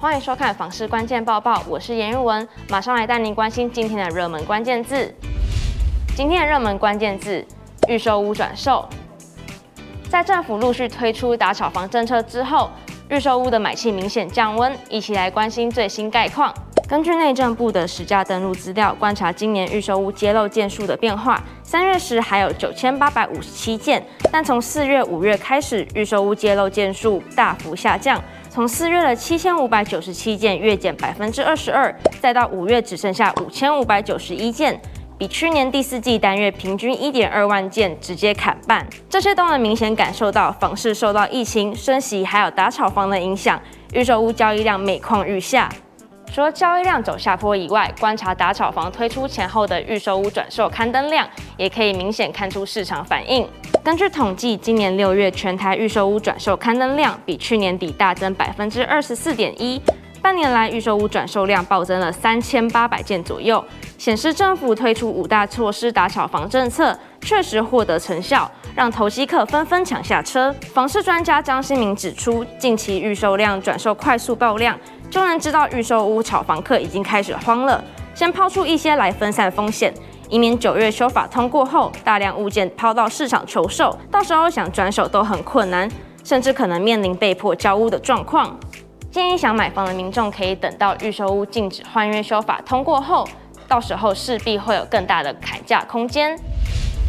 欢迎收看《房市关键报报》，我是颜玉文，马上来带您关心今天的热门关键字。今天的热门关键字：预售屋转售。在政府陆续推出打炒房政策之后，预售屋的买气明显降温，一起来关心最新概况。根据内政部的实价登录资料，观察今年预售屋揭露件数的变化。三月时还有九千八百五十七件，但从四月、五月开始，预售屋揭露件数大幅下降。从四月的七千五百九十七件，月减百分之二十二，再到五月只剩下五千五百九十一件，比去年第四季单月平均一点二万件直接砍半。这些都能明显感受到房市受到疫情、升息还有打炒房的影响，预售屋交易量每况愈下。除了交易量走下坡以外，观察打炒房推出前后的预售屋转售刊登量，也可以明显看出市场反应。根据统计，今年六月全台预售屋转售刊登量比去年底大增百分之二十四点一，半年来预售屋转售量暴增了三千八百件左右，显示政府推出五大措施打炒房政策确实获得成效，让投机客纷纷抢下车。房市专家张新明指出，近期预售量转售快速爆量。就能知道预售屋炒房客已经开始慌了，先抛出一些来分散风险，以免九月修法通过后大量物件抛到市场求售，到时候想转手都很困难，甚至可能面临被迫交屋的状况。建议想买房的民众可以等到预售屋禁止换约修法通过后，到时候势必会有更大的砍价空间。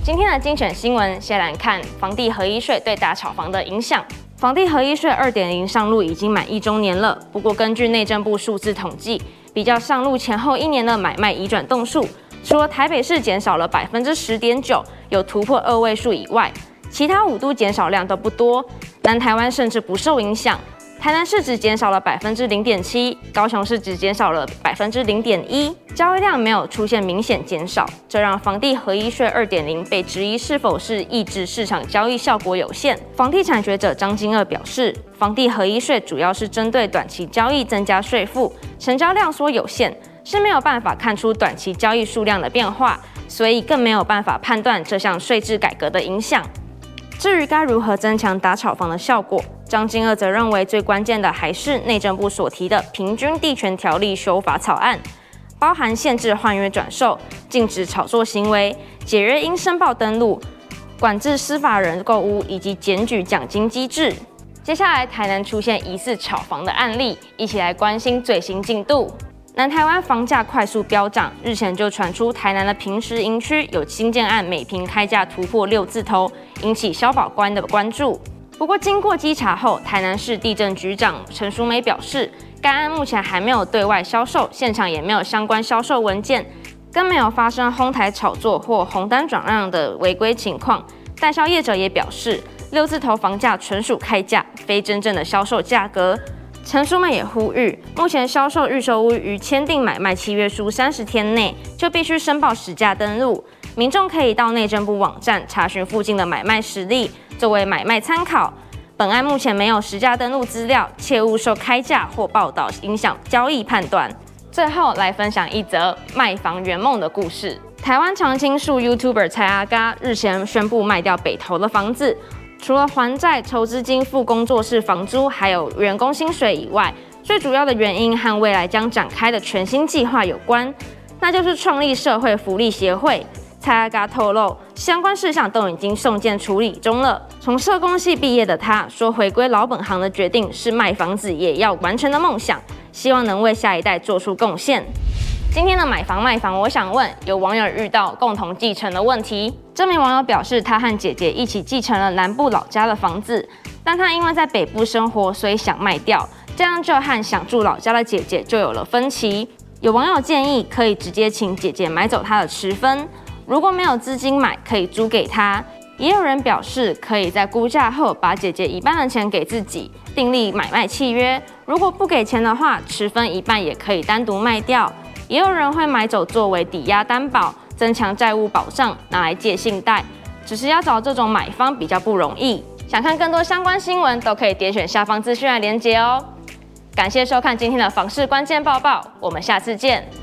今天的精选新闻，先来看房地合一税对打炒房的影响。房地合一税二点零上路已经满一周年了，不过根据内政部数字统计，比较上路前后一年的买卖移转栋数，除了台北市减少了百分之十点九，有突破二位数以外，其他五都减少量都不多，南台湾甚至不受影响。台南市只减少了百分之零点七，高雄市只减少了百分之零点一，交易量没有出现明显减少，这让房地合一税二点零被质疑是否是抑制市场交易效果有限。房地产学者张金鶚表示，房地合一税主要是针对短期交易增加税负，成交量缩有限，是没有办法看出短期交易数量的变化，所以更没有办法判断这项税制改革的影响。至于该如何增强打炒房的效果，张金鶚则认为最关键的还是内政部所提的平均地权条例修法草案，包含限制换约转售、禁止炒作行为、解约应申报登录、管制司法人购屋以及检举奖金机制。接下来，台南出现疑似炒房的案例，一起来关心最新进度。南台湾房价快速飙涨，日前就传出台南的平实营区有新建案，每坪开价突破六字头，引起消保官的关注。不过经过稽查后，台南市地政局长陈淑梅表示，该案目前还没有对外销售，现场也没有相关销售文件，更没有发生哄抬炒作或红单转让的违规情况。代销业者也表示，六字头房价纯属开价，非真正的销售价格。陈淑梅也呼吁，目前销售预售屋于签订买卖契约书三十天内就必须申报实价登录，民众可以到内政部网站查询附近的买卖实例，作为买卖参考。本案目前没有实价登录资料，切勿受开价或报道影响交易判断。最后来分享一则卖房圆梦的故事：台湾常青树 YouTuber 蔡阿嘎日前宣布卖掉北投的房子。除了还债、筹资金、付工作室房租，还有员工薪水以外，最主要的原因和未来将展开的全新计划有关，那就是创立社会福利协会。蔡阿嘎透露，相关事项都已经送件处理中了。从社工系毕业的他说，回归老本行的决定是卖房子也要完成的梦想，希望能为下一代做出贡献。今天的买房卖房，我想问有网友遇到共同继承的问题。这名网友表示，他和姐姐一起继承了南部老家的房子，但他因为在北部生活，所以想卖掉，这样就和想住老家的姐姐就有了分歧。有网友建议可以直接请姐姐买走他的持分，如果没有资金买，可以租给他。也有人表示可以在估价后把姐姐一半的钱给自己，订立买卖契约。如果不给钱的话，持分一半也可以单独卖掉。也有人会买走作为抵押担保，增强债务保障，拿来借信贷。只是要找这种买方比较不容易。想看更多相关新闻，都可以点选下方资讯来连结哦。感谢收看今天的房市关键报报，我们下次见。